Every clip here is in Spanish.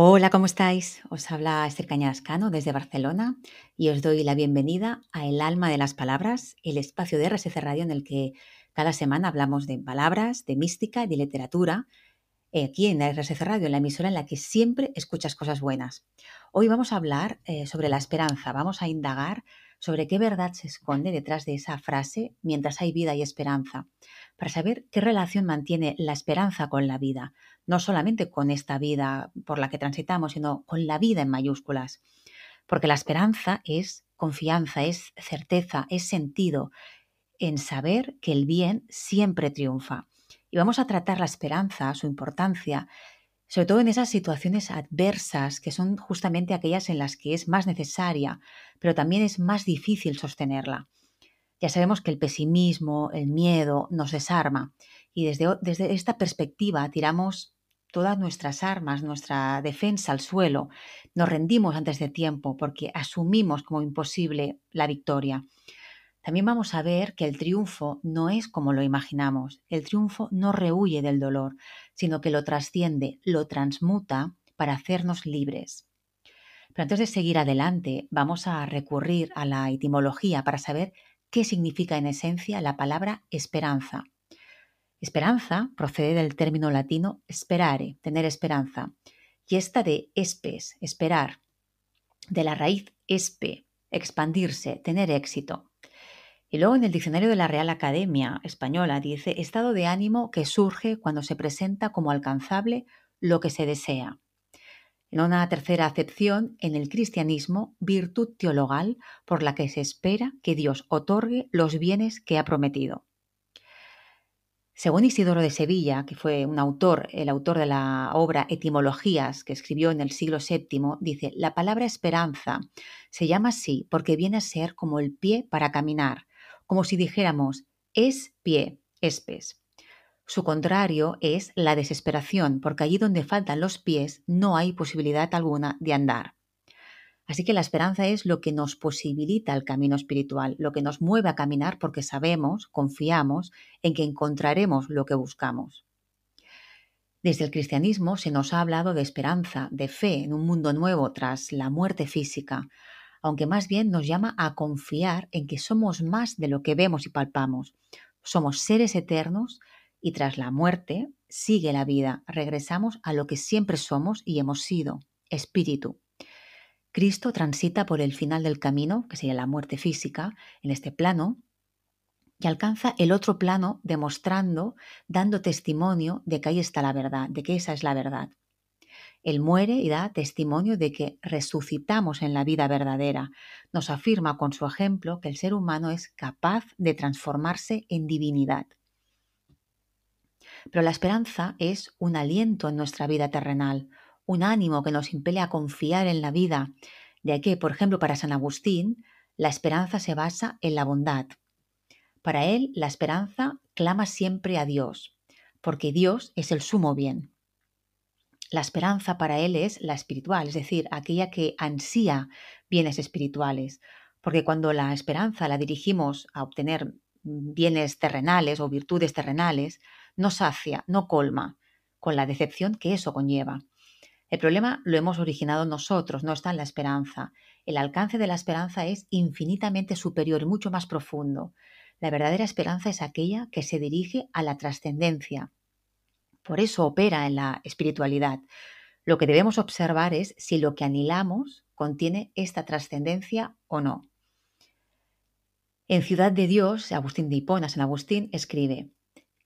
Hola, ¿cómo estáis? Os habla Esther Cañascano desde Barcelona y os doy la bienvenida a El Alma de las Palabras, el espacio de RSC Radio en el que cada semana hablamos de palabras, de mística y de literatura, eh, aquí en RSC Radio, en la emisora en la que siempre escuchas cosas buenas. Hoy vamos a hablar eh, sobre la esperanza, vamos a indagar sobre qué verdad se esconde detrás de esa frase mientras hay vida y esperanza, para saber qué relación mantiene la esperanza con la vida, no solamente con esta vida por la que transitamos, sino con la vida en mayúsculas. Porque la esperanza es confianza, es certeza, es sentido en saber que el bien siempre triunfa. Y vamos a tratar la esperanza, su importancia, sobre todo en esas situaciones adversas, que son justamente aquellas en las que es más necesaria, pero también es más difícil sostenerla. Ya sabemos que el pesimismo, el miedo nos desarma y desde, desde esta perspectiva tiramos todas nuestras armas, nuestra defensa al suelo, nos rendimos antes de tiempo porque asumimos como imposible la victoria. También vamos a ver que el triunfo no es como lo imaginamos. El triunfo no rehuye del dolor, sino que lo trasciende, lo transmuta para hacernos libres. Pero antes de seguir adelante, vamos a recurrir a la etimología para saber qué significa en esencia la palabra esperanza. Esperanza procede del término latino sperare, tener esperanza, y esta de espes, esperar, de la raíz espe, expandirse, tener éxito. Y luego en el diccionario de la Real Academia Española dice estado de ánimo que surge cuando se presenta como alcanzable lo que se desea. En una tercera acepción, en el cristianismo, virtud teologal por la que se espera que Dios otorgue los bienes que ha prometido. Según Isidoro de Sevilla, que fue un autor, el autor de la obra Etimologías, que escribió en el siglo VII, dice, la palabra esperanza se llama así porque viene a ser como el pie para caminar, como si dijéramos, es pie, espes. Su contrario es la desesperación, porque allí donde faltan los pies no hay posibilidad alguna de andar. Así que la esperanza es lo que nos posibilita el camino espiritual, lo que nos mueve a caminar porque sabemos, confiamos en que encontraremos lo que buscamos. Desde el cristianismo se nos ha hablado de esperanza, de fe en un mundo nuevo tras la muerte física, aunque más bien nos llama a confiar en que somos más de lo que vemos y palpamos. Somos seres eternos y tras la muerte sigue la vida, regresamos a lo que siempre somos y hemos sido, espíritu. Cristo transita por el final del camino, que sería la muerte física, en este plano, y alcanza el otro plano demostrando, dando testimonio de que ahí está la verdad, de que esa es la verdad. Él muere y da testimonio de que resucitamos en la vida verdadera. Nos afirma con su ejemplo que el ser humano es capaz de transformarse en divinidad. Pero la esperanza es un aliento en nuestra vida terrenal, un ánimo que nos impele a confiar en la vida, de que, por ejemplo, para San Agustín, la esperanza se basa en la bondad. Para él, la esperanza clama siempre a Dios, porque Dios es el sumo bien. La esperanza para él es la espiritual, es decir, aquella que ansía bienes espirituales, porque cuando la esperanza la dirigimos a obtener bienes terrenales o virtudes terrenales, no sacia, no colma, con la decepción que eso conlleva. El problema lo hemos originado nosotros, no está en la esperanza. El alcance de la esperanza es infinitamente superior mucho más profundo. La verdadera esperanza es aquella que se dirige a la trascendencia. Por eso opera en la espiritualidad. Lo que debemos observar es si lo que anhelamos contiene esta trascendencia o no. En Ciudad de Dios, Agustín de Hipona, San Agustín, escribe,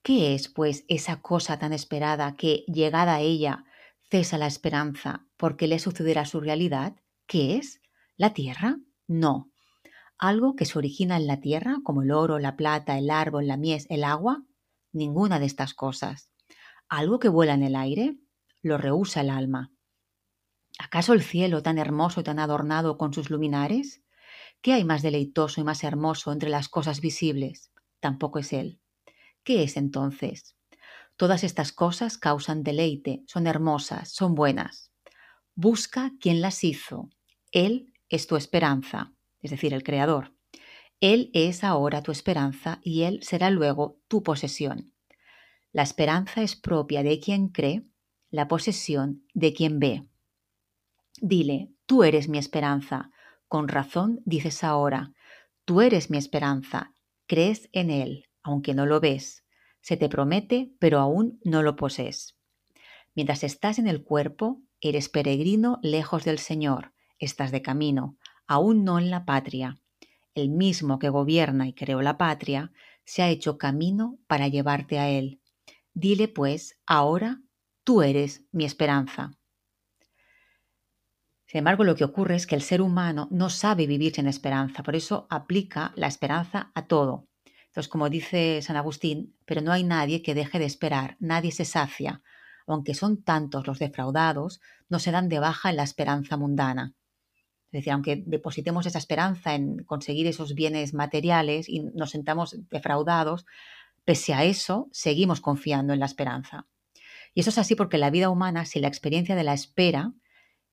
¿qué es, pues, esa cosa tan esperada que, llegada a ella, cesa la esperanza porque le sucederá su realidad. ¿Qué es? ¿La tierra? No. ¿Algo que se origina en la tierra, como el oro, la plata, el árbol, la mies, el agua? Ninguna de estas cosas. ¿Algo que vuela en el aire? Lo rehúsa el alma. ¿Acaso el cielo tan hermoso y tan adornado con sus luminares? ¿Qué hay más deleitoso y más hermoso entre las cosas visibles? Tampoco es él. ¿Qué es entonces? Todas estas cosas causan deleite, son hermosas, son buenas. Busca quien las hizo. Él es tu esperanza, es decir, el Creador. Él es ahora tu esperanza y Él será luego tu posesión. La esperanza es propia de quien cree, la posesión de quien ve. Dile, tú eres mi esperanza. Con razón dices ahora, tú eres mi esperanza. Crees en él, aunque no lo ves. Se te promete, pero aún no lo posees. Mientras estás en el cuerpo, eres peregrino lejos del Señor, estás de camino, aún no en la patria. El mismo que gobierna y creó la patria, se ha hecho camino para llevarte a Él. Dile pues, ahora tú eres mi esperanza. Sin embargo, lo que ocurre es que el ser humano no sabe vivir sin esperanza, por eso aplica la esperanza a todo. Entonces, como dice San Agustín, pero no hay nadie que deje de esperar, nadie se sacia, aunque son tantos los defraudados, no se dan de baja en la esperanza mundana. Es decir, aunque depositemos esa esperanza en conseguir esos bienes materiales y nos sentamos defraudados, pese a eso, seguimos confiando en la esperanza. Y eso es así porque la vida humana, si la experiencia de la espera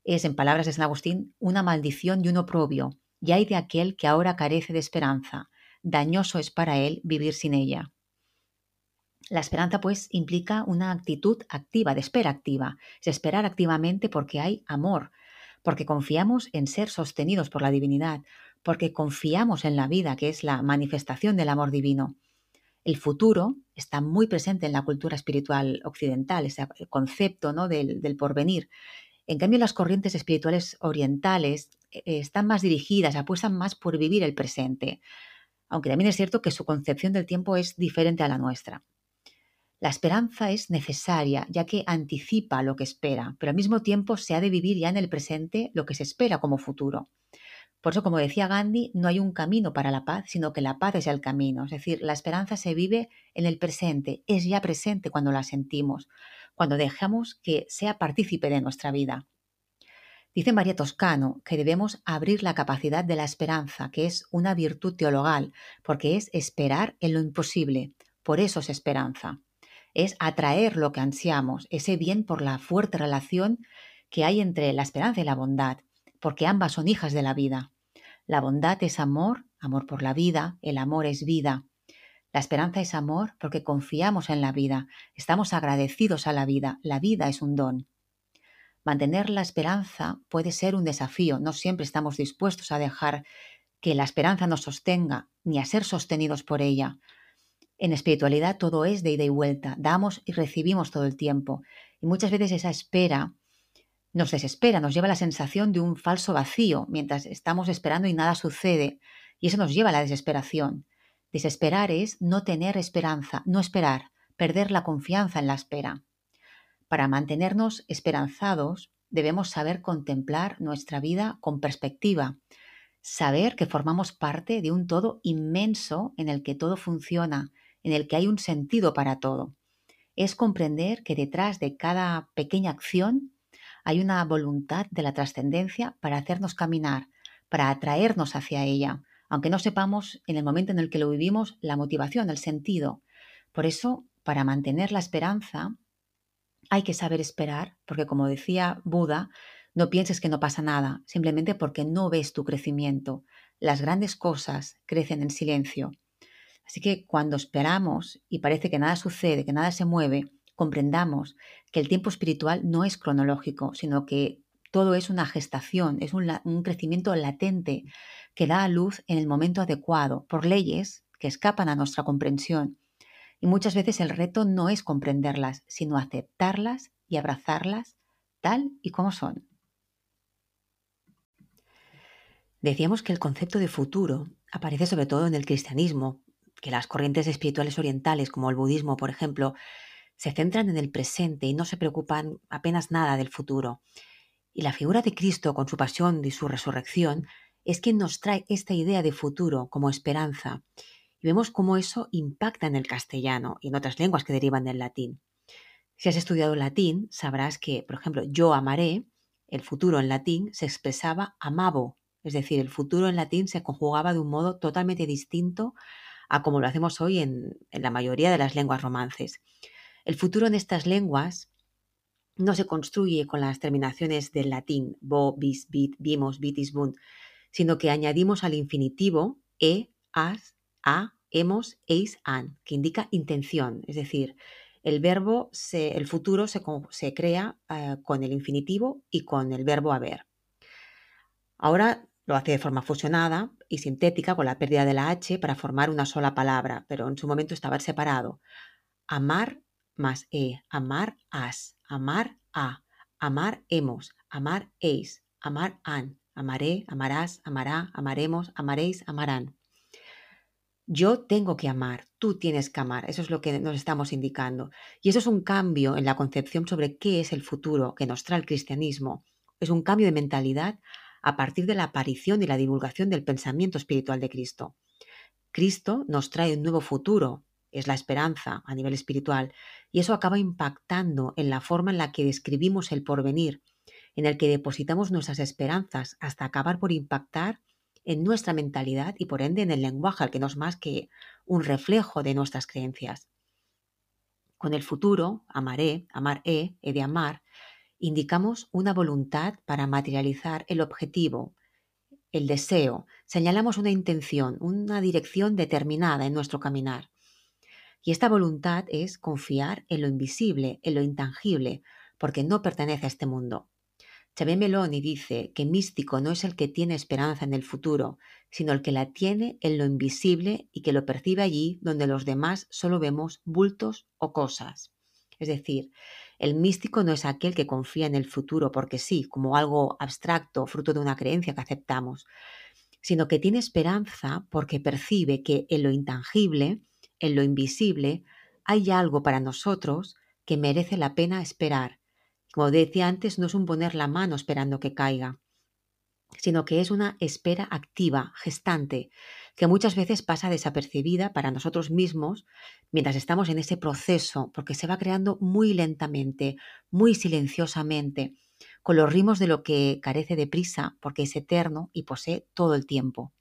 es, en palabras de San Agustín, una maldición y un oprobio, y hay de aquel que ahora carece de esperanza, dañoso es para él vivir sin ella. La esperanza, pues, implica una actitud activa, de espera activa. Es esperar activamente porque hay amor, porque confiamos en ser sostenidos por la divinidad, porque confiamos en la vida, que es la manifestación del amor divino. El futuro está muy presente en la cultura espiritual occidental, ese concepto ¿no? del, porvenir. En cambio, las corrientes espirituales orientales eh, están más dirigidas, apuestan más por vivir el presente, aunque también es cierto que su concepción del tiempo es diferente a la nuestra. La esperanza es necesaria, ya que anticipa lo que espera, pero al mismo tiempo se ha de vivir ya en el presente lo que se espera como futuro. Por eso, como decía Gandhi, no hay un camino para la paz, sino que la paz es el camino. Es decir, la esperanza se vive en el presente, es ya presente cuando la sentimos, cuando dejamos que sea partícipe de nuestra vida. Dice María Toscano que debemos abrir la capacidad de la esperanza, que es una virtud teologal, porque es esperar en lo imposible. Por eso es esperanza es atraer lo que ansiamos, ese bien por la fuerte relación que hay entre la esperanza y la bondad, porque ambas son hijas de la vida. La bondad es amor, amor por la vida, el amor es vida. La esperanza es amor porque confiamos en la vida, estamos agradecidos a la vida, la vida es un don. Mantener la esperanza puede ser un desafío, no siempre estamos dispuestos a dejar que la esperanza nos sostenga ni a ser sostenidos por ella, en espiritualidad todo es de ida y vuelta, damos y recibimos todo el tiempo. Y muchas veces esa espera nos desespera, nos lleva a la sensación de un falso vacío mientras estamos esperando y nada sucede. Y eso nos lleva a la desesperación. Desesperar es no tener esperanza, no esperar, perder la confianza en la espera. Para mantenernos esperanzados debemos saber contemplar nuestra vida con perspectiva, saber que formamos parte de un todo inmenso en el que todo funciona, en el que hay un sentido para todo. Es comprender que detrás de cada pequeña acción hay una voluntad de la trascendencia para hacernos caminar, para atraernos hacia ella, aunque no sepamos en el momento en el que lo vivimos la motivación, el sentido. Por eso, para mantener la esperanza, hay que saber esperar, porque como decía Buda, no pienses que no pasa nada, simplemente porque no ves tu crecimiento. Las grandes cosas crecen en silencio. Así que cuando esperamos y parece que nada sucede, que nada se mueve, comprendamos que el tiempo espiritual no es cronológico, sino que todo es una gestación, es un, crecimiento latente que da a luz en el momento adecuado, por leyes que escapan a nuestra comprensión. Y muchas veces el reto no es comprenderlas, sino aceptarlas y abrazarlas tal y como son. Decíamos que el concepto de futuro aparece sobre todo en el cristianismo, que las corrientes espirituales orientales, como el budismo, por ejemplo, se centran en el presente y no se preocupan apenas nada del futuro. Y la figura de Cristo, con su pasión y su resurrección, es quien nos trae esta idea de futuro como esperanza. Y vemos cómo eso impacta en el castellano y en otras lenguas que derivan del latín. Si has estudiado latín, sabrás que, por ejemplo, yo amaré, el futuro en latín se expresaba amabo, es decir, el futuro en latín se conjugaba de un modo totalmente distinto a como lo hacemos hoy en, la mayoría de las lenguas romances. El futuro en estas lenguas no se construye con las terminaciones del latín bo, bis, bit, vimos, bitis, bunt, sino que añadimos al infinitivo e, as, a, hemos, eis, an, que indica intención, es decir, el verbo, el futuro se, crea eh, con el infinitivo y con el verbo haber. Ahora lo hace de forma fusionada y sintética con la pérdida de la H para formar una sola palabra, pero en su momento estaba separado. Amar más E, amar as, amar a, amar hemos, amar eis, amar an, amaré, amarás, amará, amaremos, amaréis, amarán. Yo tengo que amar, tú tienes que amar, eso es lo que nos estamos indicando. Y eso es un cambio en la concepción sobre qué es el futuro que nos trae el cristianismo. Es un cambio de mentalidad a partir de la aparición y la divulgación del pensamiento espiritual de Cristo. Cristo nos trae un nuevo futuro, es la esperanza a nivel espiritual, y eso acaba impactando en la forma en la que describimos el porvenir, en el que depositamos nuestras esperanzas hasta acabar por impactar en nuestra mentalidad y por ende en el lenguaje, al que no es más que un reflejo de nuestras creencias. Con el futuro, amaré, amar e, he de amar, indicamos una voluntad para materializar el objetivo, el deseo, señalamos una intención, una dirección determinada en nuestro caminar. Y esta voluntad es confiar en lo invisible, en lo intangible, porque no pertenece a este mundo. Xavier Meloni dice que místico no es el que tiene esperanza en el futuro, sino el que la tiene en lo invisible y que lo percibe allí donde los demás solo vemos bultos o cosas. Es decir, el místico no es aquel que confía en el futuro porque sí, como algo abstracto, fruto de una creencia que aceptamos, sino que tiene esperanza porque percibe que en lo intangible, en lo invisible, hay algo para nosotros que merece la pena esperar. Como decía antes, no es un poner la mano esperando que caiga, sino que es una espera activa, gestante, que muchas veces pasa desapercibida para nosotros mismos mientras estamos en ese proceso, porque se va creando muy lentamente, muy silenciosamente, con los ritmos de lo que carece de prisa, porque es eterno y posee todo el tiempo.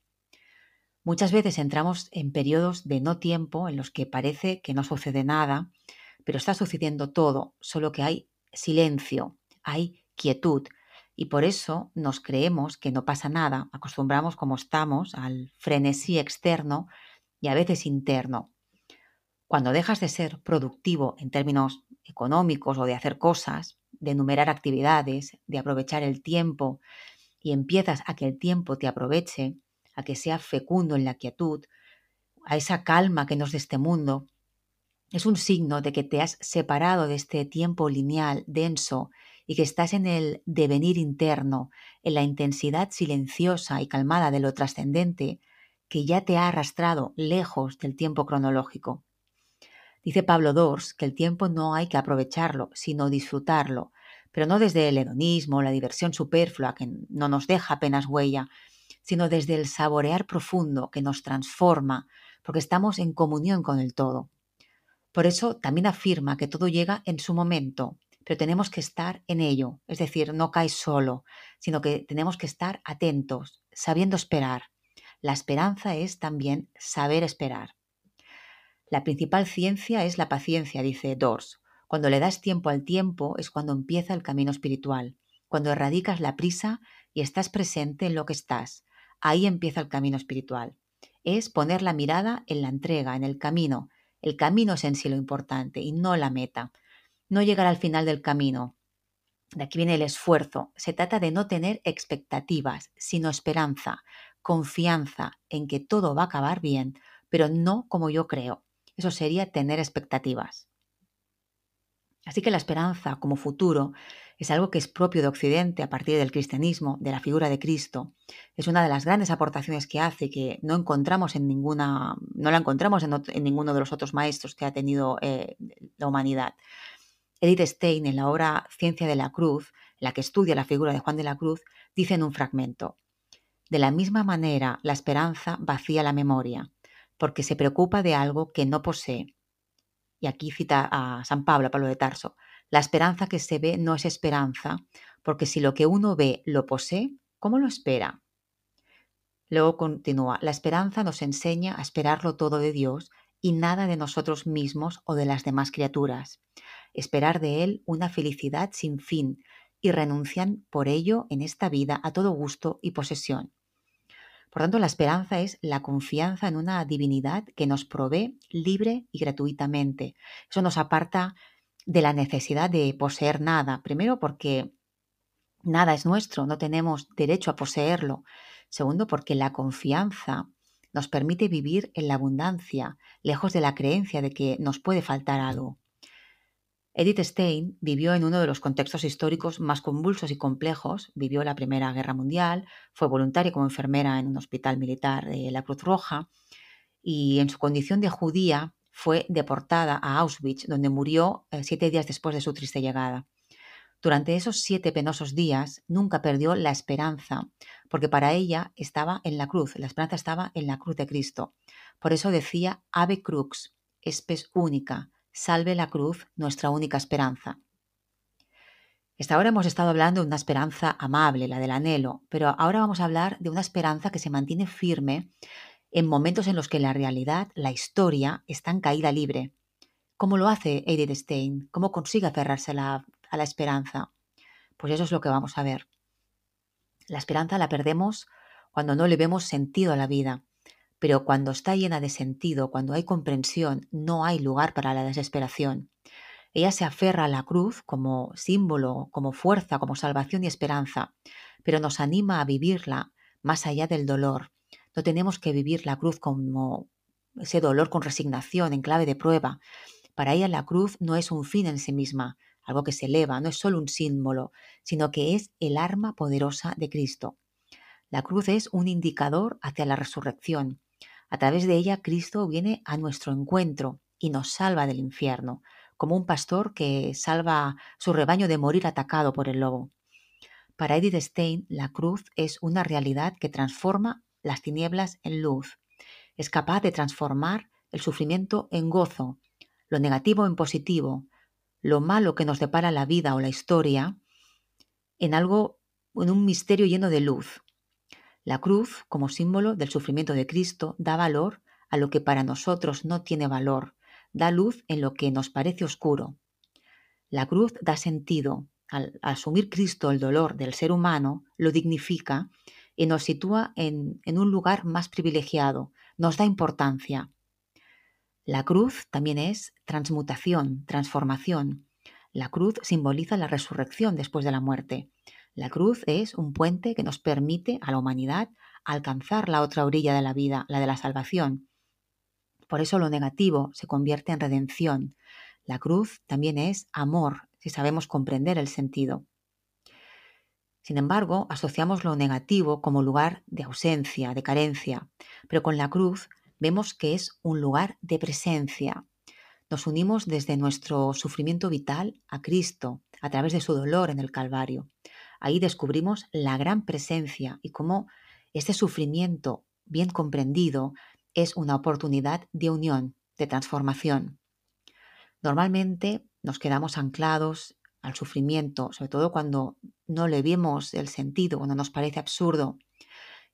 Muchas veces entramos en periodos de no tiempo en los que parece que no sucede nada, pero está sucediendo todo, solo que hay silencio, hay quietud, y por eso nos creemos que no pasa nada, acostumbramos como estamos al frenesí externo y a veces interno. Cuando dejas de ser productivo en términos económicos o de hacer cosas, de enumerar actividades, de aprovechar el tiempo y empiezas a que el tiempo te aproveche, a que sea fecundo en la quietud, a esa calma que nos de este mundo, es un signo de que te has separado de este tiempo lineal, denso y que estás en el devenir interno, en la intensidad silenciosa y calmada de lo trascendente que ya te ha arrastrado lejos del tiempo cronológico. Dice Pablo Dors que el tiempo no hay que aprovecharlo, sino disfrutarlo, pero no desde el hedonismo, la diversión superflua que no nos deja apenas huella, sino desde el saborear profundo que nos transforma, porque estamos en comunión con el todo. Por eso también afirma que todo llega en su momento, pero tenemos que estar en ello, es decir, no caes solo, sino que tenemos que estar atentos, sabiendo esperar. La esperanza es también saber esperar. La principal ciencia es la paciencia, dice Dors. Cuando le das tiempo al tiempo es cuando empieza el camino espiritual, cuando erradicas la prisa y estás presente en lo que estás. Ahí empieza el camino espiritual. Es poner la mirada en la entrega, en el camino. El camino es en sí lo importante y no la meta no llegar al final del camino. De aquí viene el esfuerzo. Se trata de no tener expectativas, sino esperanza, confianza en que todo va a acabar bien, pero no como yo creo. Eso sería tener expectativas. Así que la esperanza como futuro es algo que es propio de Occidente a partir del cristianismo, de la figura de Cristo. Es una de las grandes aportaciones que hace que no encontramos en ninguna, no la encontramos en, ninguno de los otros maestros que ha tenido eh, la humanidad. Edith Stein, en la obra Ciencia de la Cruz, la que estudia la figura de Juan de la Cruz, dice en un fragmento, De la misma manera, la esperanza vacía la memoria, porque se preocupa de algo que no posee. Y aquí cita a San Pablo, Pablo de Tarso, la esperanza que se ve no es esperanza, porque si lo que uno ve lo posee, ¿cómo lo espera? Luego continúa, la esperanza nos enseña a esperarlo todo de Dios y nada de nosotros mismos o de las demás criaturas esperar de Él una felicidad sin fin y renuncian por ello en esta vida a todo gusto y posesión. Por tanto, la esperanza es la confianza en una divinidad que nos provee libre y gratuitamente. Eso nos aparta de la necesidad de poseer nada. Primero porque Nada es nuestro, no tenemos derecho a poseerlo. Segundo, porque la confianza nos permite vivir en la abundancia, lejos de la creencia de que nos puede faltar algo. Edith Stein vivió en uno de los contextos históricos más convulsos y complejos. Vivió la Primera Guerra Mundial, fue voluntaria como enfermera en un hospital militar de la Cruz Roja y en su condición de judía fue deportada a Auschwitz, donde murió eh, siete días después de su triste llegada. Durante esos siete penosos días nunca perdió la esperanza, porque para ella estaba en la cruz, la esperanza estaba en la cruz de Cristo. Por eso decía Ave Crux, espes única, salve la cruz, nuestra única esperanza. Hasta ahora hemos estado hablando de una esperanza amable, la del anhelo, pero ahora vamos a hablar de una esperanza que se mantiene firme en momentos en los que la realidad, la historia, está en caída libre. ¿Cómo lo hace Edith Stein? ¿Cómo consigue aferrarse a la, a la esperanza? Pues eso es lo que vamos a ver. La esperanza la perdemos cuando no le vemos sentido a la vida, pero cuando está llena de sentido, cuando hay comprensión, no hay lugar para la desesperación. Ella se aferra a la cruz como símbolo, como fuerza, como salvación y esperanza, pero nos anima a vivirla más allá del dolor. No tenemos que vivir la cruz como ese dolor con resignación, en clave de prueba, para ella la cruz no es un fin en sí misma, algo que se eleva, no es solo un símbolo, sino que es el arma poderosa de Cristo. La cruz es un indicador hacia la resurrección. A través de ella Cristo viene a nuestro encuentro y nos salva del infierno, como un pastor que salva su rebaño de morir atacado por el lobo. Para Edith Stein, la cruz es una realidad que transforma las tinieblas en luz. Es capaz de transformar el sufrimiento en gozo, lo negativo en positivo, lo malo que nos depara la vida o la historia, en algo, en un misterio lleno de luz. La cruz, como símbolo del sufrimiento de Cristo, da valor a lo que para nosotros no tiene valor, da luz en lo que nos parece oscuro. La cruz da sentido. Al, asumir Cristo el dolor del ser humano, lo dignifica y nos sitúa en, en un lugar más privilegiado, nos da importancia. La cruz también es transmutación, transformación. La cruz simboliza la resurrección después de la muerte. La cruz es un puente que nos permite a la humanidad alcanzar la otra orilla de la vida, la de la salvación. Por eso lo negativo se convierte en redención. La cruz también es amor, si sabemos comprender el sentido. Sin embargo, asociamos lo negativo como lugar de ausencia, de carencia, pero con la cruz vemos que es un lugar de presencia. Nos unimos desde nuestro sufrimiento vital a Cristo a través de su dolor en el Calvario. Ahí descubrimos la gran presencia y cómo este sufrimiento bien comprendido es una oportunidad de unión, de transformación. Normalmente nos quedamos anclados al sufrimiento, sobre todo cuando no le vemos el sentido, cuando nos parece absurdo.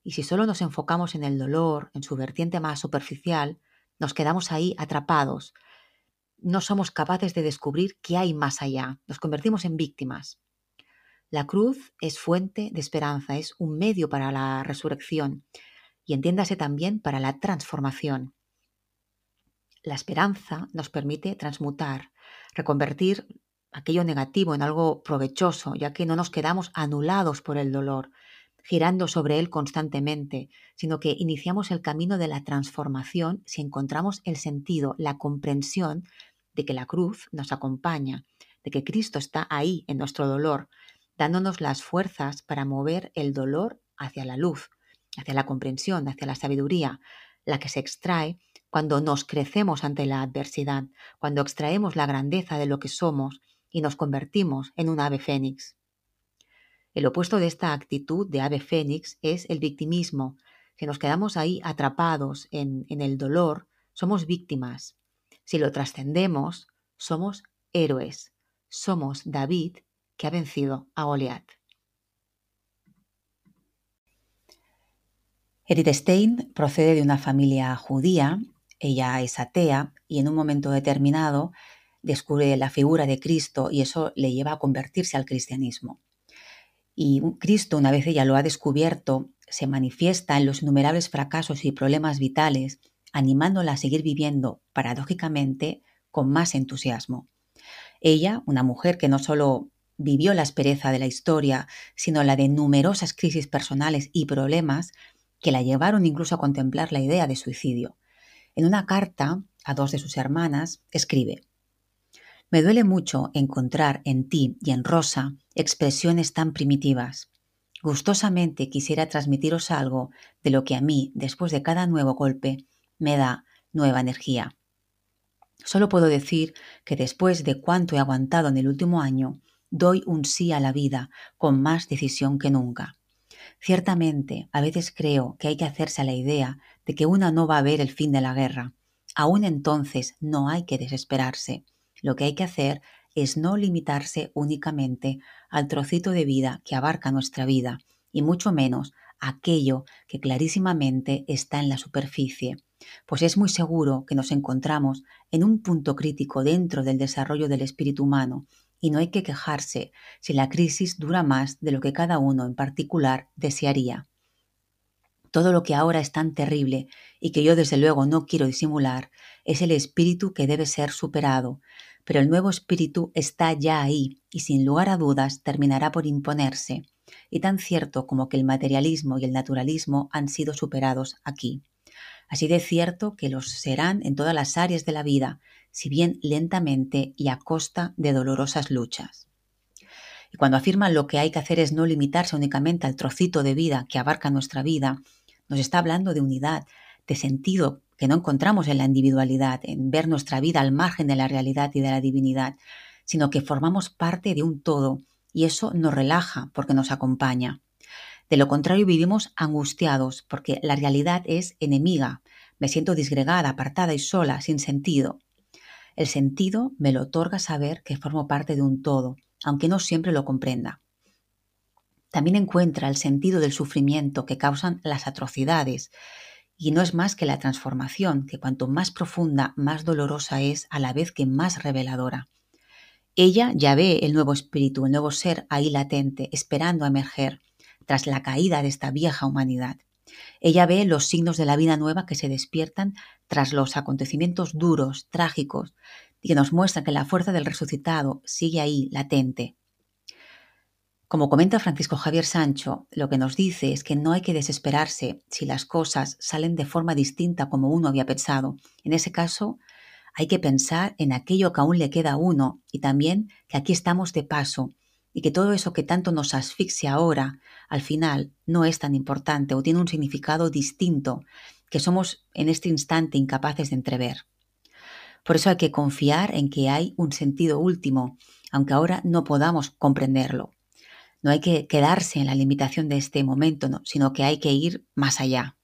Y si solo nos enfocamos en el dolor, en su vertiente más superficial, nos quedamos ahí atrapados. No somos capaces de descubrir qué hay más allá. Nos convertimos en víctimas. La cruz es fuente de esperanza, es un medio para la resurrección y entiéndase también para la transformación. La esperanza nos permite transmutar, reconvertir aquello negativo en algo provechoso, ya que no nos quedamos anulados por el dolor, girando sobre él constantemente, sino que iniciamos el camino de la transformación si encontramos el sentido, la comprensión de que la cruz nos acompaña, de que Cristo está ahí en nuestro dolor, dándonos las fuerzas para mover el dolor hacia la luz, hacia la comprensión, hacia la sabiduría, la que se extrae cuando nos crecemos ante la adversidad, cuando extraemos la grandeza de lo que somos y nos convertimos en un ave fénix. El opuesto de esta actitud de ave fénix es el victimismo. Si nos quedamos ahí atrapados en, en el dolor, somos víctimas. Si lo trascendemos, somos héroes. Somos David que ha vencido a Goliat. Edith Stein procede de una familia judía, ella es atea y en un momento determinado descubre la figura de Cristo y eso le lleva a convertirse al cristianismo. Y Cristo, una vez ella lo ha descubierto, se manifiesta en los innumerables fracasos y problemas vitales, animándola a seguir viviendo, paradójicamente, con más entusiasmo. Ella, una mujer que no solo vivió la aspereza de la historia, sino la de numerosas crisis personales y problemas que la llevaron incluso a contemplar la idea de suicidio. En una carta a dos de sus hermanas, escribe, Me duele mucho encontrar en ti y en Rosa expresiones tan primitivas. Gustosamente quisiera transmitiros algo de lo que a mí, después de cada nuevo golpe, me da nueva energía. Solo puedo decir que después de cuánto he aguantado en el último año, doy un sí a la vida con más decisión que nunca. Ciertamente, a veces creo que hay que hacerse a la idea de que una no va a ver el fin de la guerra. Aún entonces no hay que desesperarse. Lo que hay que hacer es no limitarse únicamente al trocito de vida que abarca nuestra vida, y mucho menos aquello que clarísimamente está en la superficie, pues es muy seguro que nos encontramos en un punto crítico dentro del desarrollo del espíritu humano, y no hay que quejarse si la crisis dura más de lo que cada uno en particular desearía. Todo lo que ahora es tan terrible y que yo desde luego no quiero disimular es el espíritu que debe ser superado, pero el nuevo espíritu está ya ahí y sin lugar a dudas terminará por imponerse, y tan cierto como que el materialismo y el naturalismo han sido superados aquí. Así de cierto que los serán en todas las áreas de la vida, si bien lentamente y a costa de dolorosas luchas. Y cuando afirman lo que hay que hacer es no limitarse únicamente al trocito de vida que abarca nuestra vida, nos está hablando de unidad, de sentido que no encontramos en la individualidad, en ver nuestra vida al margen de la realidad y de la divinidad, sino que formamos parte de un todo y eso nos relaja porque nos acompaña. De lo contrario, vivimos angustiados porque la realidad es enemiga. Me siento disgregada, apartada y sola, sin sentido. El sentido me lo otorga saber que formo parte de un todo, aunque no siempre lo comprenda. También encuentra el sentido del sufrimiento que causan las atrocidades y no es más que la transformación, que cuanto más profunda, más dolorosa es, a la vez que más reveladora. Ella ya ve el nuevo espíritu, el nuevo ser ahí latente, esperando a emerger, tras la caída de esta vieja humanidad. Ella ve los signos de la vida nueva que se despiertan tras los acontecimientos duros, trágicos, y que nos muestran que la fuerza del resucitado sigue ahí, latente, como comenta Francisco Javier Sancho, lo que nos dice es que no hay que desesperarse si las cosas salen de forma distinta como uno había pensado. En ese caso, hay que pensar en aquello que aún le queda a uno y también que aquí estamos de paso y que todo eso que tanto nos asfixia ahora, al final, no es tan importante o tiene un significado distinto que somos en este instante incapaces de entrever. Por eso hay que confiar en que hay un sentido último, aunque ahora no podamos comprenderlo. No hay que quedarse en la limitación de este momento, sino que hay que ir más allá.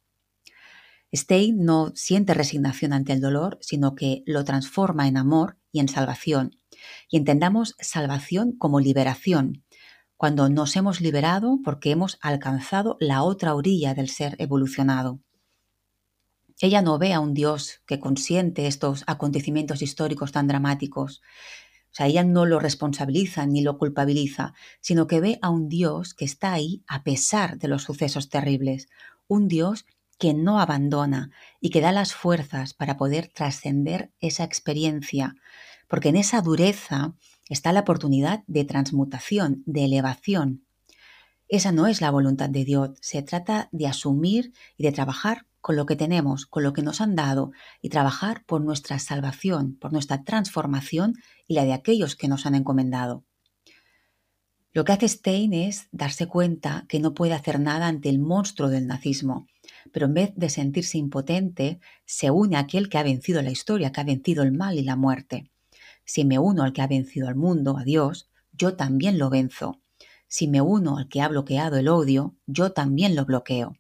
Stein no siente resignación ante el dolor, sino que lo transforma en amor y en salvación. Y entendamos salvación como liberación, cuando nos hemos liberado porque hemos alcanzado la otra orilla del ser evolucionado. Ella no ve a un Dios que consiente estos acontecimientos históricos tan dramáticos, o sea, ella no lo responsabiliza ni lo culpabiliza, sino que ve a un Dios que está ahí a pesar de los sucesos terribles, un Dios que no abandona y que da las fuerzas para poder trascender esa experiencia, porque en esa dureza está la oportunidad de transmutación, de elevación. Esa no es la voluntad de Dios, se trata de asumir y de trabajar con lo que tenemos, con lo que nos han dado y trabajar por nuestra salvación, por nuestra transformación y la de aquellos que nos han encomendado. Lo que hace Stein es darse cuenta que no puede hacer nada ante el monstruo del nazismo, pero en vez de sentirse impotente, se une a aquel que ha vencido la historia, que ha vencido el mal y la muerte. Si me uno al que ha vencido al mundo, a Dios, yo también lo venzo. Si me uno al que ha bloqueado el odio, yo también lo bloqueo.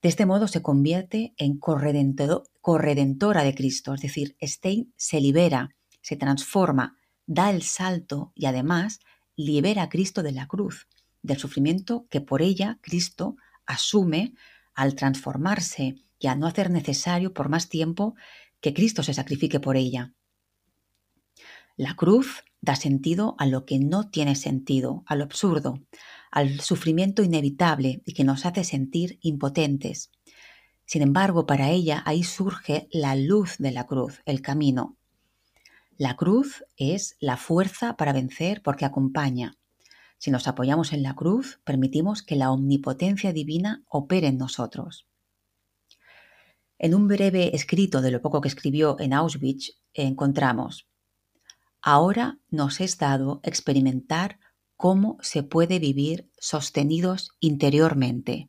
De este modo se convierte en corredentora de Cristo, es decir, Stein se libera, se transforma, da el salto y además libera a Cristo de la cruz, del sufrimiento que por ella Cristo asume al transformarse y a no hacer necesario por más tiempo que Cristo se sacrifique por ella. La cruz da sentido a lo que no tiene sentido, a lo absurdo, al sufrimiento inevitable y que nos hace sentir impotentes. Sin embargo, para ella ahí surge la luz de la cruz, el camino. La cruz es la fuerza para vencer porque acompaña. Si nos apoyamos en la cruz, permitimos que la omnipotencia divina opere en nosotros. En un breve escrito de lo poco que escribió en Auschwitz, encontramos, Ahora nos es dado experimentar cómo se puede vivir sostenidos interiormente.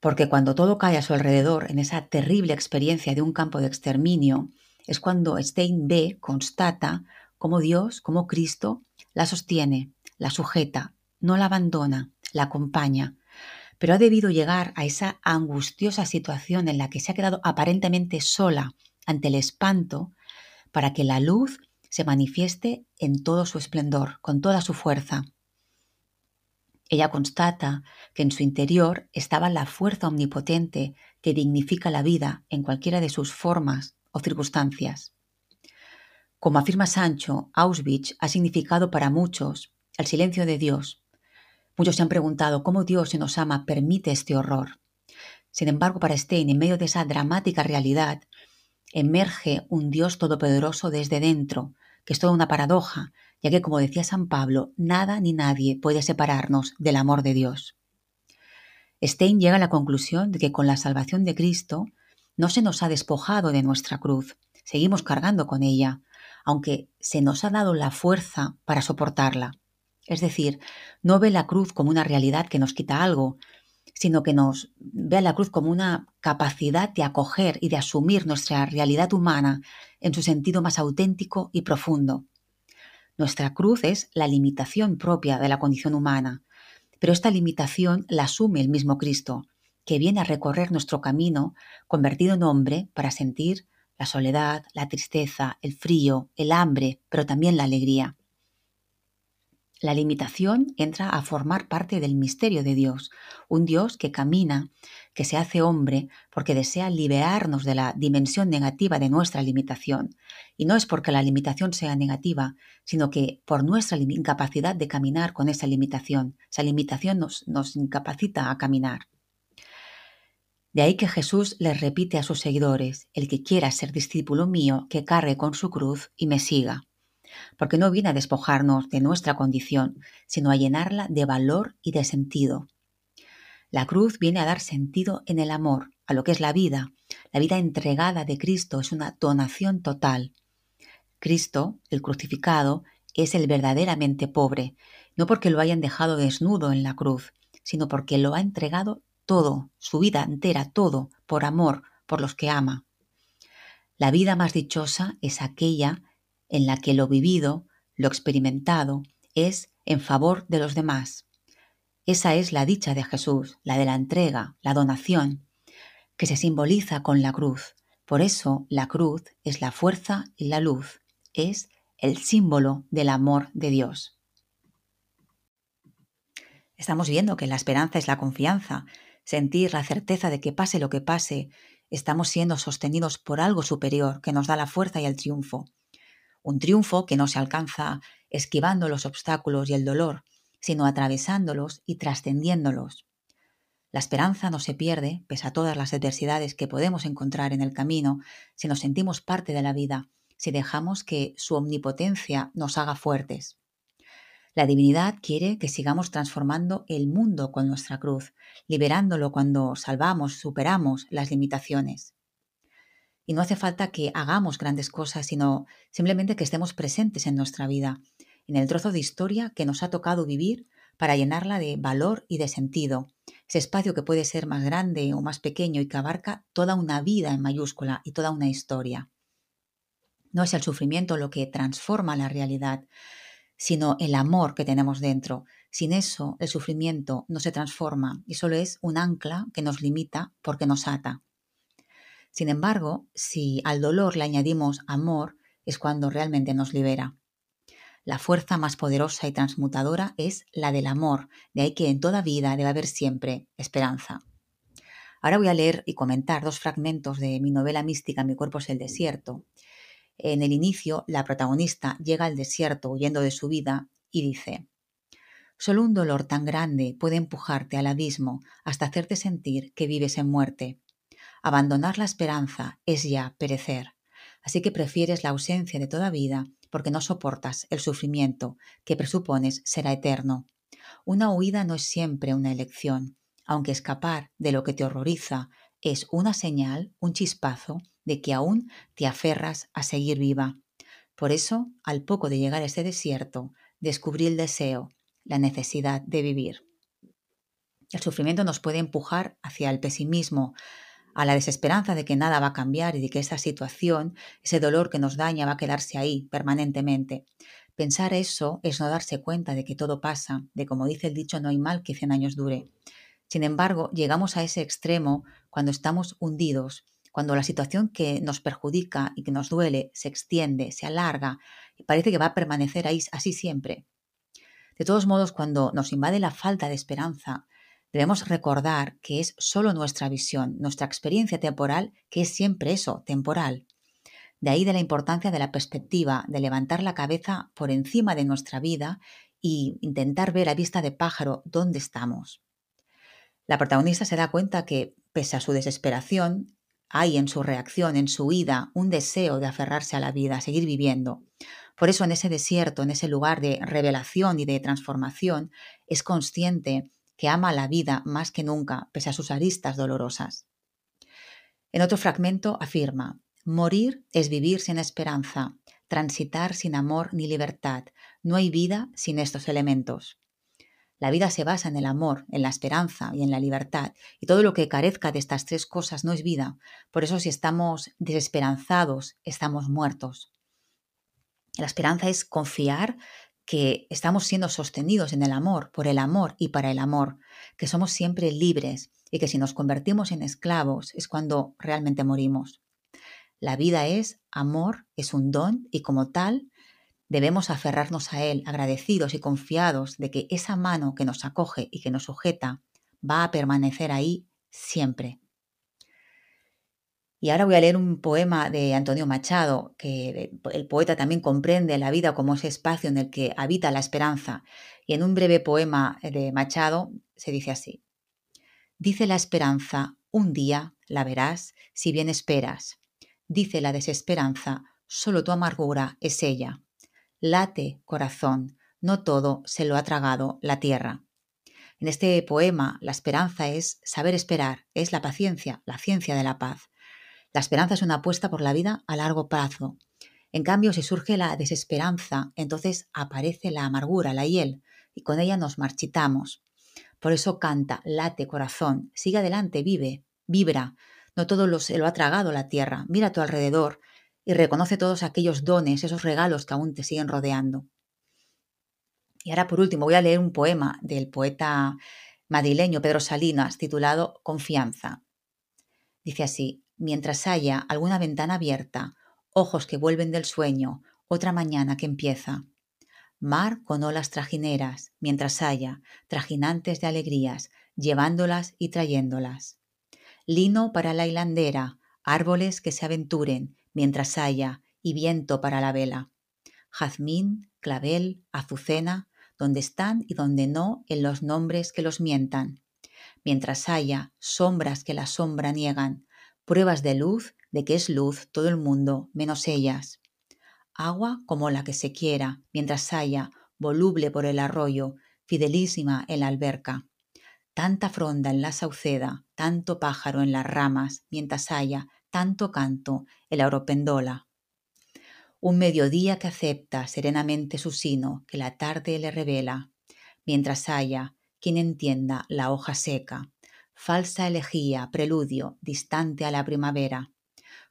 Porque cuando todo cae a su alrededor en esa terrible experiencia de un campo de exterminio, es cuando Stein B constata cómo Dios, como Cristo, la sostiene, la sujeta, no la abandona, la acompaña, pero ha debido llegar a esa angustiosa situación en la que se ha quedado aparentemente sola ante el espanto para que la luz se manifieste en todo su esplendor, con toda su fuerza. Ella constata que en su interior estaba la fuerza omnipotente que dignifica la vida en cualquiera de sus formas o circunstancias. Como afirma Sancho, Auschwitz ha significado para muchos el silencio de Dios. Muchos se han preguntado cómo Dios se nos ama permite este horror. Sin embargo, para Stein, en medio de esa dramática realidad, emerge un Dios todopoderoso desde dentro, que es toda una paradoja, ya que, como decía San Pablo, nada ni nadie puede separarnos del amor de Dios. Stein llega a la conclusión de que con la salvación de Cristo no se nos ha despojado de nuestra cruz, seguimos cargando con ella, aunque se nos ha dado la fuerza para soportarla. Es decir, no ve la cruz como una realidad que nos quita algo, sino que nos ve a la cruz como una capacidad de acoger y de asumir nuestra realidad humana en su sentido más auténtico y profundo. Nuestra cruz es la limitación propia de la condición humana, pero esta limitación la asume el mismo Cristo, que viene a recorrer nuestro camino convertido en hombre para sentir la soledad, la tristeza, el frío, el hambre, pero también la alegría. La limitación entra a formar parte del misterio de Dios, un Dios que camina, que se hace hombre porque desea liberarnos de la dimensión negativa de nuestra limitación. Y no es porque la limitación sea negativa, sino que por nuestra incapacidad de caminar con esa limitación. Esa limitación nos, nos incapacita a caminar. De ahí que Jesús les repite a sus seguidores, el que quiera ser discípulo mío, que cargue con su cruz y me siga porque no viene a despojarnos de nuestra condición, sino a llenarla de valor y de sentido. La cruz viene a dar sentido en el amor, a lo que es la vida. La vida entregada de Cristo es una donación total. Cristo, el crucificado, es el verdaderamente pobre, no porque lo hayan dejado desnudo en la cruz, sino porque lo ha entregado todo, su vida entera, todo, por amor, por los que ama. La vida más dichosa es aquella en la que lo vivido, lo experimentado, es en favor de los demás. Esa es la dicha de Jesús, la de la entrega, la donación, que se simboliza con la cruz. Por eso la cruz es la fuerza y la luz, es el símbolo del amor de Dios. Estamos viendo que la esperanza es la confianza, sentir la certeza de que pase lo que pase, estamos siendo sostenidos por algo superior que nos da la fuerza y el triunfo un triunfo que no se alcanza esquivando los obstáculos y el dolor, sino atravesándolos y trascendiéndolos. La esperanza no se pierde, pese a todas las adversidades que podemos encontrar en el camino, si nos sentimos parte de la vida, si dejamos que su omnipotencia nos haga fuertes. La divinidad quiere que sigamos transformando el mundo con nuestra cruz, liberándolo cuando salvamos, superamos las limitaciones. Y no hace falta que hagamos grandes cosas, sino simplemente que estemos presentes en nuestra vida, en el trozo de historia que nos ha tocado vivir para llenarla de valor y de sentido. Ese espacio que puede ser más grande o más pequeño y que abarca toda una vida en mayúscula y toda una historia. No es el sufrimiento lo que transforma la realidad, sino el amor que tenemos dentro. Sin eso, el sufrimiento no se transforma y solo es un ancla que nos limita porque nos ata. Sin embargo, si al dolor le añadimos amor, es cuando realmente nos libera. La fuerza más poderosa y transmutadora es la del amor, de ahí que en toda vida debe haber siempre esperanza. Ahora voy a leer y comentar dos fragmentos de mi novela mística Mi cuerpo es el desierto. En el inicio, la protagonista llega al desierto huyendo de su vida y dice, Solo un dolor tan grande puede empujarte al abismo hasta hacerte sentir que vives en muerte. Abandonar la esperanza es ya perecer, así que prefieres la ausencia de toda vida porque no soportas el sufrimiento que presupones será eterno. Una huida no es siempre una elección, aunque escapar de lo que te horroriza es una señal, un chispazo, de que aún te aferras a seguir viva. Por eso, al poco de llegar a ese desierto, descubrí el deseo, la necesidad de vivir. El sufrimiento nos puede empujar hacia el pesimismo, a la desesperanza de que nada va a cambiar y de que esa situación, ese dolor que nos daña va a quedarse ahí permanentemente. Pensar eso es no darse cuenta de que todo pasa, de como dice el dicho, no hay mal que 100 años dure. Sin embargo, llegamos a ese extremo cuando estamos hundidos, cuando la situación que nos perjudica y que nos duele se extiende, se alarga y parece que va a permanecer ahí así siempre. De todos modos, cuando nos invade la falta de esperanza, debemos recordar que es solo nuestra visión, nuestra experiencia temporal, que es siempre eso, temporal. De ahí de la importancia de la perspectiva, de levantar la cabeza por encima de nuestra vida e intentar ver a vista de pájaro dónde estamos. La protagonista se da cuenta que, pese a su desesperación, hay en su reacción, en su huida, un deseo de aferrarse a la vida, a seguir viviendo. Por eso en ese desierto, en ese lugar de revelación y de transformación, es consciente que ama la vida más que nunca, pese a sus aristas dolorosas. En otro fragmento afirma, morir es vivir sin esperanza, transitar sin amor ni libertad. No hay vida sin estos elementos. La vida se basa en el amor, en la esperanza y en la libertad, y todo lo que carezca de estas tres cosas no es vida. Por eso si estamos desesperanzados, estamos muertos. La esperanza es confiar que estamos siendo sostenidos en el amor, por el amor y para el amor, que somos siempre libres y que si nos convertimos en esclavos es cuando realmente morimos. La vida es amor, es un don y como tal debemos aferrarnos a él agradecidos y confiados de que esa mano que nos acoge y que nos sujeta va a permanecer ahí siempre. Y ahora voy a leer un poema de Antonio Machado, que el poeta también comprende la vida como ese espacio en el que habita la esperanza. Y en un breve poema de Machado se dice así. Dice la esperanza, un día la verás si bien esperas. Dice la desesperanza, solo tu amargura es ella. Late, corazón, no todo se lo ha tragado la tierra. En este poema, la esperanza es saber esperar, es la paciencia, la ciencia de la paz. La esperanza es una apuesta por la vida a largo plazo. En cambio, si surge la desesperanza, entonces aparece la amargura, la hiel, y con ella nos marchitamos. Por eso canta, late corazón, sigue adelante, vive, vibra. No todo lo, se lo ha tragado la tierra. Mira a tu alrededor y reconoce todos aquellos dones, esos regalos que aún te siguen rodeando. Y ahora, por último, voy a leer un poema del poeta madrileño Pedro Salinas titulado Confianza. Dice así, mientras haya alguna ventana abierta, ojos que vuelven del sueño, otra mañana que empieza. Mar con olas trajineras, mientras haya, trajinantes de alegrías, llevándolas y trayéndolas. Lino para la hilandera, árboles que se aventuren, mientras haya, y viento para la vela. Jazmín, clavel, azucena, donde están y donde no en los nombres que los mientan. Mientras haya sombras que la sombra niegan, pruebas de luz, de que es luz todo el mundo, menos ellas. Agua como la que se quiera, mientras haya, voluble por el arroyo, fidelísima en la alberca. Tanta fronda en la sauceda, tanto pájaro en las ramas, mientras haya, tanto canto en la oropendola. Un mediodía que acepta serenamente su sino, que la tarde le revela, mientras haya quien entienda la hoja seca, falsa elegía, preludio, distante a la primavera,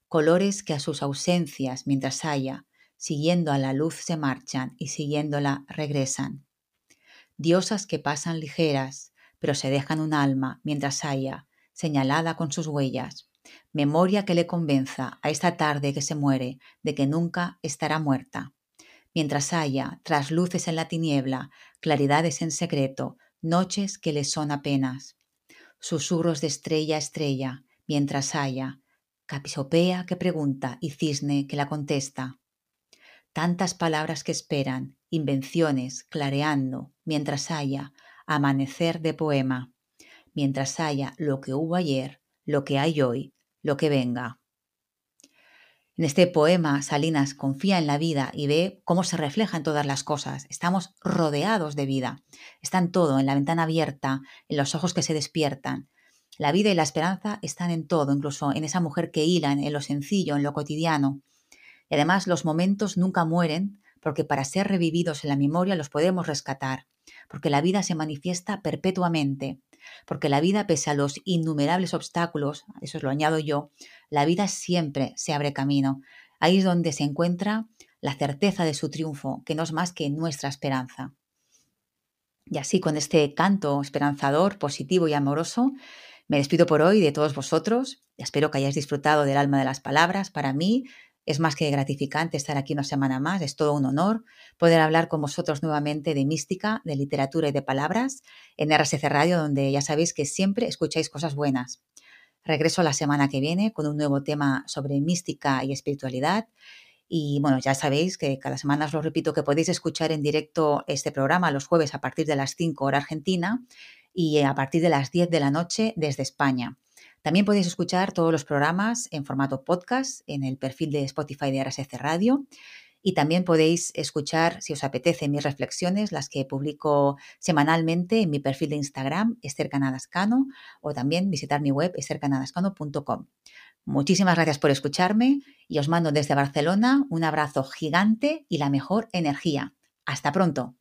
colores que a sus ausencias, mientras haya, siguiendo a la luz se marchan y siguiéndola regresan. Diosas que pasan ligeras, pero se dejan un alma mientras haya, señalada con sus huellas, memoria que le convenza a esta tarde que se muere de que nunca estará muerta. Mientras haya, tras luces en la tiniebla, claridades en secreto, noches que le son apenas susurros de estrella a estrella, mientras haya, capisopea que pregunta y cisne que la contesta. Tantas palabras que esperan, invenciones, clareando, mientras haya, amanecer de poema, mientras haya lo que hubo ayer, lo que hay hoy, lo que venga. En este poema, Salinas confía en la vida y ve cómo se refleja en todas las cosas. Estamos rodeados de vida. Está en todo, en la ventana abierta, en los ojos que se despiertan. La vida y la esperanza están en todo, incluso en esa mujer que hila, en lo sencillo, en lo cotidiano. Y además los momentos nunca mueren porque para ser revividos en la memoria los podemos rescatar, porque la vida se manifiesta perpetuamente, porque la vida, pese a los innumerables obstáculos, eso lo añado yo, la vida siempre se abre camino. Ahí es donde se encuentra la certeza de su triunfo, que no es más que nuestra esperanza. Y así, con este canto esperanzador, positivo y amoroso, me despido por hoy de todos vosotros. Espero que hayáis disfrutado del alma de las palabras. Para mí es más que gratificante estar aquí una semana más. Es todo un honor poder hablar con vosotros nuevamente de mística, de literatura y de palabras en RSC Radio, donde ya sabéis que siempre escucháis cosas buenas. Regreso la semana que viene con un nuevo tema sobre mística y espiritualidad. Y bueno, ya sabéis que cada semana os lo repito que podéis escuchar en directo este programa los jueves a partir de las 5 hora argentina y a partir de las 10 de la noche desde España. También podéis escuchar todos los programas en formato podcast en el perfil de Spotify de RSC Radio y también podéis escuchar, si os apetece, mis reflexiones, las que publico semanalmente en mi perfil de Instagram, Esther Canadascano, o también visitar mi web, estercanadascano.com. Muchísimas gracias por escucharme y os mando desde Barcelona un abrazo gigante y la mejor energía. Hasta pronto.